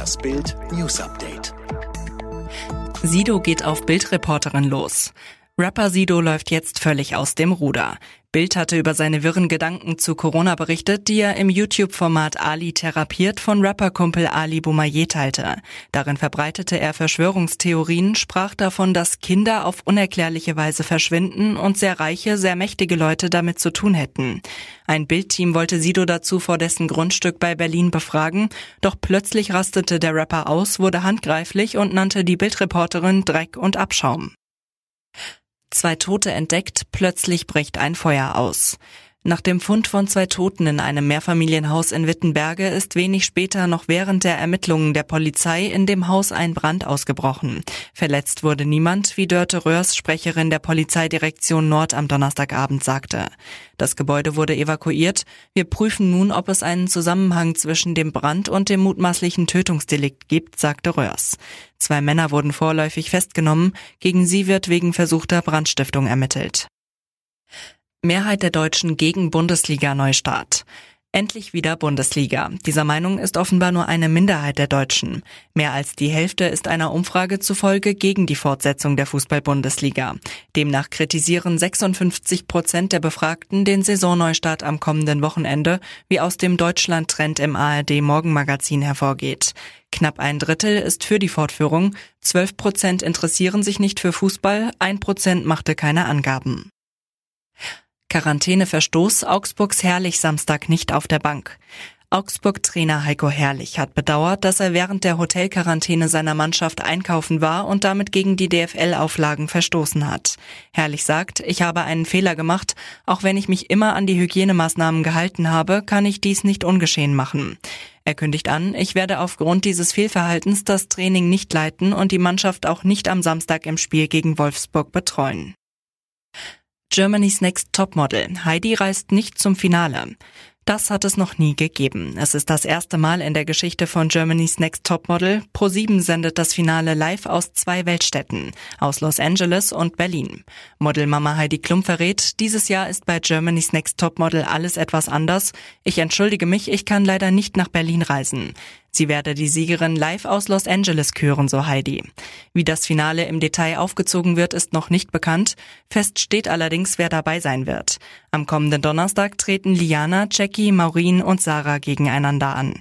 Das Bild News Update. Sido geht auf Bildreporterin los. Rapper Sido läuft jetzt völlig aus dem Ruder. Bild hatte über seine wirren Gedanken zu Corona berichtet, die er im YouTube-Format Ali therapiert von Rapperkumpel Ali Boumaier teilte. Darin verbreitete er Verschwörungstheorien, sprach davon, dass Kinder auf unerklärliche Weise verschwinden und sehr reiche, sehr mächtige Leute damit zu tun hätten. Ein Bildteam wollte Sido dazu vor dessen Grundstück bei Berlin befragen, doch plötzlich rastete der Rapper aus, wurde handgreiflich und nannte die Bildreporterin Dreck und Abschaum. Zwei Tote entdeckt, plötzlich bricht ein Feuer aus. Nach dem Fund von zwei Toten in einem Mehrfamilienhaus in Wittenberge ist wenig später noch während der Ermittlungen der Polizei in dem Haus ein Brand ausgebrochen. Verletzt wurde niemand, wie Dörte Röhrs, Sprecherin der Polizeidirektion Nord am Donnerstagabend sagte. Das Gebäude wurde evakuiert. Wir prüfen nun, ob es einen Zusammenhang zwischen dem Brand und dem mutmaßlichen Tötungsdelikt gibt, sagte Röhrs. Zwei Männer wurden vorläufig festgenommen. Gegen sie wird wegen versuchter Brandstiftung ermittelt. Mehrheit der Deutschen gegen Bundesliga-Neustart. Endlich wieder Bundesliga. Dieser Meinung ist offenbar nur eine Minderheit der Deutschen. Mehr als die Hälfte ist einer Umfrage zufolge gegen die Fortsetzung der Fußball-Bundesliga. Demnach kritisieren 56 Prozent der Befragten den Saisonneustart am kommenden Wochenende, wie aus dem Deutschland-Trend im ARD-Morgenmagazin hervorgeht. Knapp ein Drittel ist für die Fortführung, 12 Prozent interessieren sich nicht für Fußball, ein Prozent machte keine Angaben. Quarantäneverstoß Augsburgs Herrlich Samstag nicht auf der Bank. Augsburg-Trainer Heiko Herrlich hat bedauert, dass er während der Hotelquarantäne seiner Mannschaft einkaufen war und damit gegen die DFL-Auflagen verstoßen hat. Herrlich sagt, ich habe einen Fehler gemacht. Auch wenn ich mich immer an die Hygienemaßnahmen gehalten habe, kann ich dies nicht ungeschehen machen. Er kündigt an, ich werde aufgrund dieses Fehlverhaltens das Training nicht leiten und die Mannschaft auch nicht am Samstag im Spiel gegen Wolfsburg betreuen. Germany's Next Topmodel. Heidi reist nicht zum Finale. Das hat es noch nie gegeben. Es ist das erste Mal in der Geschichte von Germany's Next Topmodel. Pro7 sendet das Finale live aus zwei Weltstädten, aus Los Angeles und Berlin. Modelmama Heidi Klum verrät, dieses Jahr ist bei Germany's Next Topmodel alles etwas anders. Ich entschuldige mich, ich kann leider nicht nach Berlin reisen. Sie werde die Siegerin live aus Los Angeles küren, so Heidi. Wie das Finale im Detail aufgezogen wird, ist noch nicht bekannt. Fest steht allerdings, wer dabei sein wird. Am kommenden Donnerstag treten Liana, Jackie, Maureen und Sarah gegeneinander an.